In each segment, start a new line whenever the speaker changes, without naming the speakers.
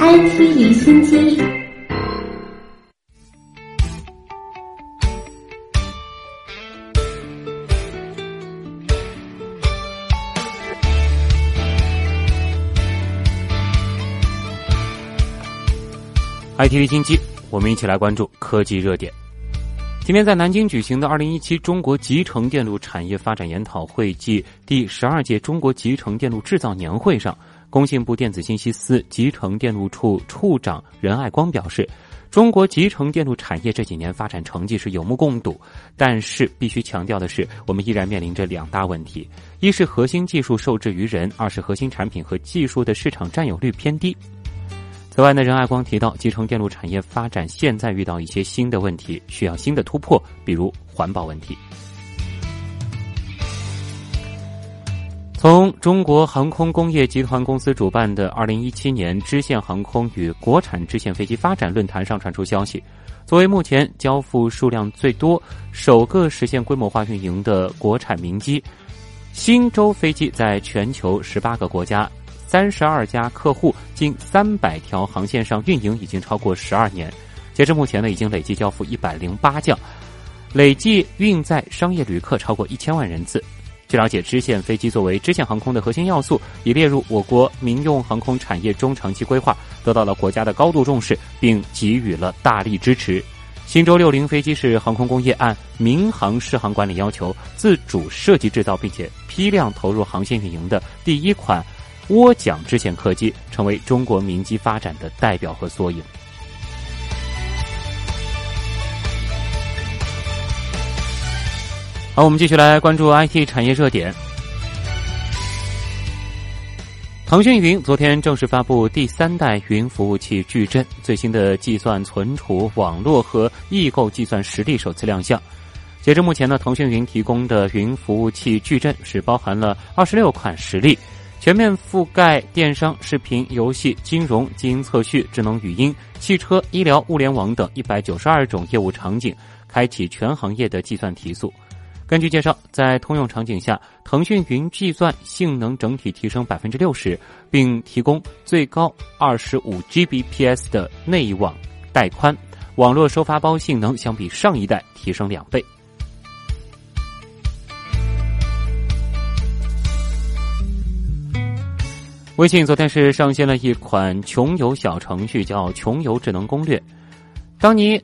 IT 离心机。
IT 离心机，我们一起来关注科技热点。今天在南京举行的二零一七中国集成电路产业发展研讨会暨第十二届中国集成电路制造年会上，工信部电子信息司集成电路处处长任爱光表示，中国集成电路产业这几年发展成绩是有目共睹，但是必须强调的是，我们依然面临着两大问题：一是核心技术受制于人，二是核心产品和技术的市场占有率偏低。此外呢，任爱光提到，集成电路产业发展现在遇到一些新的问题，需要新的突破，比如环保问题。从中国航空工业集团公司主办的二零一七年支线航空与国产支线飞机发展论坛上传出消息，作为目前交付数量最多、首个实现规模化运营的国产民机，新洲飞机在全球十八个国家。三十二家客户，近三百条航线上运营已经超过十二年。截至目前呢，已经累计交付一百零八架，累计运载商业旅客超过一千万人次。据了解，支线飞机作为支线航空的核心要素，已列入我国民用航空产业中长期规划，得到了国家的高度重视，并给予了大力支持。新舟六零飞机是航空工业按民航适航管理要求自主设计制造，并且批量投入航线运营的第一款。涡桨支线客机成为中国民机发展的代表和缩影。好，我们继续来关注 IT 产业热点。腾讯云昨天正式发布第三代云服务器矩阵最新的计算、存储、网络和异构计算实力首次亮相。截至目前呢，腾讯云提供的云服务器矩阵是包含了二十六款实例。全面覆盖电商、视频、游戏、金融、基因测序、智能语音、汽车、医疗、物联网等一百九十二种业务场景，开启全行业的计算提速。根据介绍，在通用场景下，腾讯云计算性能整体提升百分之六十，并提供最高二十五 Gbps 的内网带宽，网络收发包性能相比上一代提升两倍。微信昨天是上线了一款穷游小程序，叫“穷游智能攻略”。当你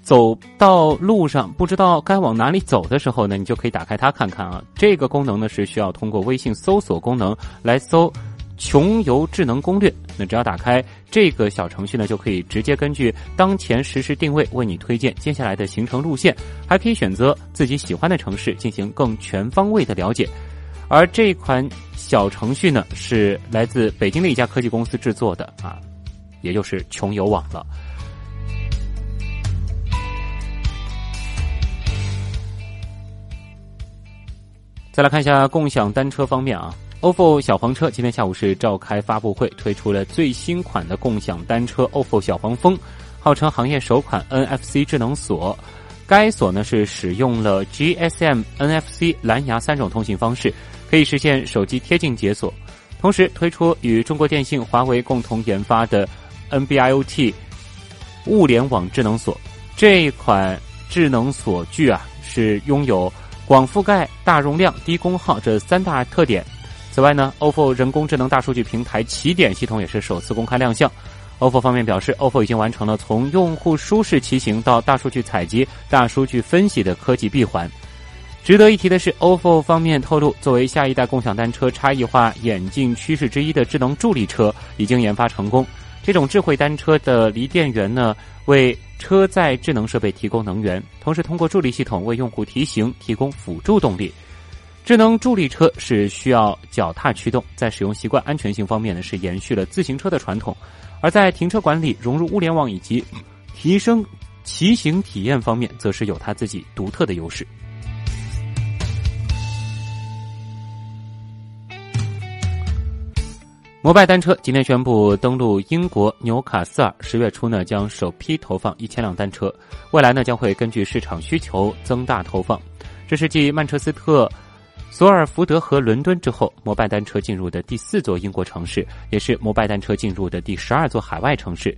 走到路上不知道该往哪里走的时候呢，你就可以打开它看看啊。这个功能呢是需要通过微信搜索功能来搜“穷游智能攻略”。那只要打开这个小程序呢，就可以直接根据当前实时定位为你推荐接下来的行程路线，还可以选择自己喜欢的城市进行更全方位的了解。而这款小程序呢，是来自北京的一家科技公司制作的啊，也就是穷游网了。再来看一下共享单车方面啊，ofo 小黄车今天下午是召开发布会，推出了最新款的共享单车 ofo 小黄蜂，号称行业首款 NFC 智能锁。该锁呢是使用了 GSM、NFC、蓝牙三种通信方式。可以实现手机贴近解锁，同时推出与中国电信、华为共同研发的 NB-IoT 物联网智能锁。这一款智能锁具啊，是拥有广覆盖、大容量、低功耗这三大特点。此外呢，OPPO 人工智能大数据平台起点系统也是首次公开亮相。OPPO 方面表示，OPPO 已经完成了从用户舒适骑行到大数据采集、大数据分析的科技闭环。值得一提的是，OFO 方面透露，作为下一代共享单车差异化演进趋势之一的智能助力车已经研发成功。这种智慧单车的锂电源呢，为车载智能设备提供能源，同时通过助力系统为用户提行提供辅助动力。智能助力车是需要脚踏驱动，在使用习惯、安全性方面呢，是延续了自行车的传统；而在停车管理、融入物联网以及提升骑行体验方面，则是有它自己独特的优势。摩拜单车今天宣布登陆英国纽卡斯尔，十月初呢将首批投放一千辆单车，未来呢将会根据市场需求增大投放。这是继曼彻斯特、索尔福德和伦敦之后，摩拜单车进入的第四座英国城市，也是摩拜单车进入的第十二座海外城市。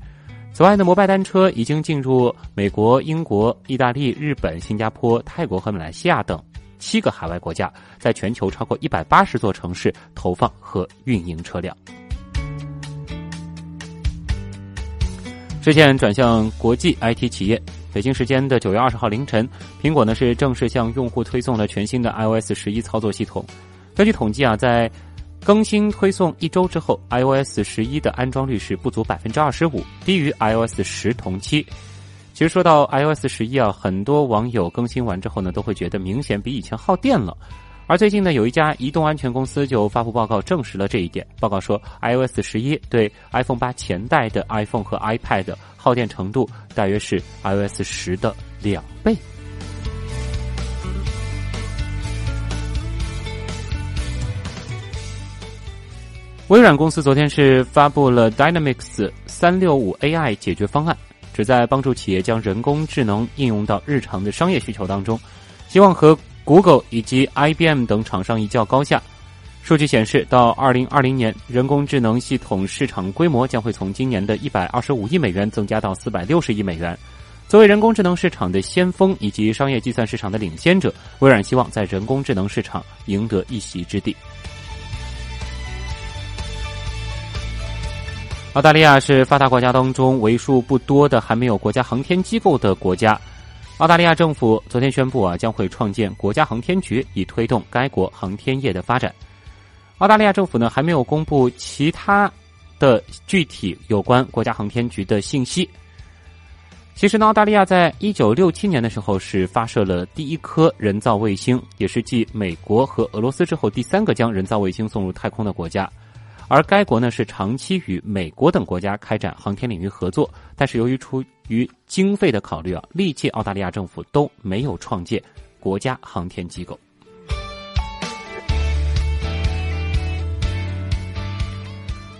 此外呢，摩拜单车已经进入美国、英国、意大利、日本、新加坡、泰国和马来西亚等七个海外国家，在全球超过一百八十座城市投放和运营车辆。视线转向国际 IT 企业。北京时间的九月二十号凌晨，苹果呢是正式向用户推送了全新的 iOS 十一操作系统。根据统计啊，在更新推送一周之后，iOS 十一的安装率是不足百分之二十五，低于 iOS 十同期。其实说到 iOS 十一啊，很多网友更新完之后呢，都会觉得明显比以前耗电了。而最近呢，有一家移动安全公司就发布报告证实了这一点。报告说，iOS 十一对 iPhone 八前代的 iPhone 和 iPad 耗电程度大约是 iOS 十的两倍。微软公司昨天是发布了 Dynamics 三六五 AI 解决方案，旨在帮助企业将人工智能应用到日常的商业需求当中，希望和。Google 以及 IBM 等厂商一较高下。数据显示，到2020年，人工智能系统市场规模将会从今年的一百二十五亿美元增加到四百六十亿美元。作为人工智能市场的先锋以及商业计算市场的领先者，微软希望在人工智能市场赢得一席之地。澳大利亚是发达国家当中为数不多的还没有国家航天机构的国家。澳大利亚政府昨天宣布啊，将会创建国家航天局，以推动该国航天业的发展。澳大利亚政府呢，还没有公布其他的具体有关国家航天局的信息。其实呢，澳大利亚在一九六七年的时候是发射了第一颗人造卫星，也是继美国和俄罗斯之后第三个将人造卫星送入太空的国家。而该国呢是长期与美国等国家开展航天领域合作，但是由于出于经费的考虑啊，历届澳大利亚政府都没有创建国家航天机构。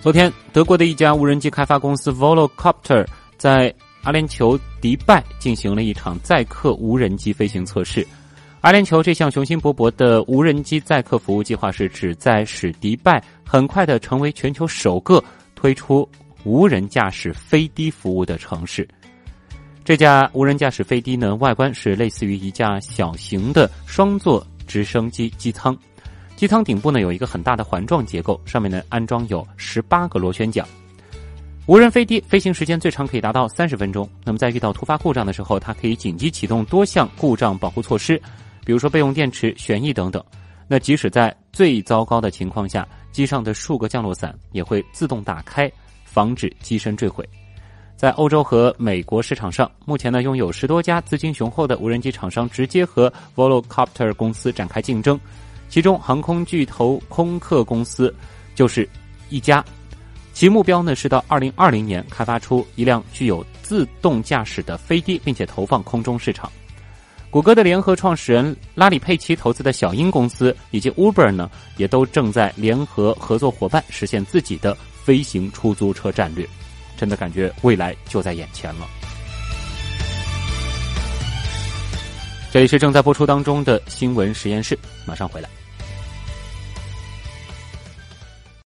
昨天，德国的一家无人机开发公司 Volocopter 在阿联酋迪拜进行了一场载客无人机飞行测试。阿联酋这项雄心勃勃的无人机载客服务计划是旨在使迪拜很快的成为全球首个推出无人驾驶飞的服务的城市。这架无人驾驶飞的呢，外观是类似于一架小型的双座直升机机舱，机舱顶部呢有一个很大的环状结构，上面呢安装有十八个螺旋桨。无人飞机飞行时间最长可以达到三十分钟。那么在遇到突发故障的时候，它可以紧急启动多项故障保护措施。比如说备用电池、旋翼等等，那即使在最糟糕的情况下，机上的数个降落伞也会自动打开，防止机身坠毁。在欧洲和美国市场上，目前呢拥有十多家资金雄厚的无人机厂商直接和 Volocopter 公司展开竞争，其中航空巨头空客公司就是一家，其目标呢是到二零二零年开发出一辆具有自动驾驶的飞机，并且投放空中市场。谷歌的联合创始人拉里·佩奇投资的小鹰公司以及 Uber 呢，也都正在联合合作伙伴实现自己的飞行出租车战略。真的感觉未来就在眼前了。这里是正在播出当中的新闻实验室，马上回来。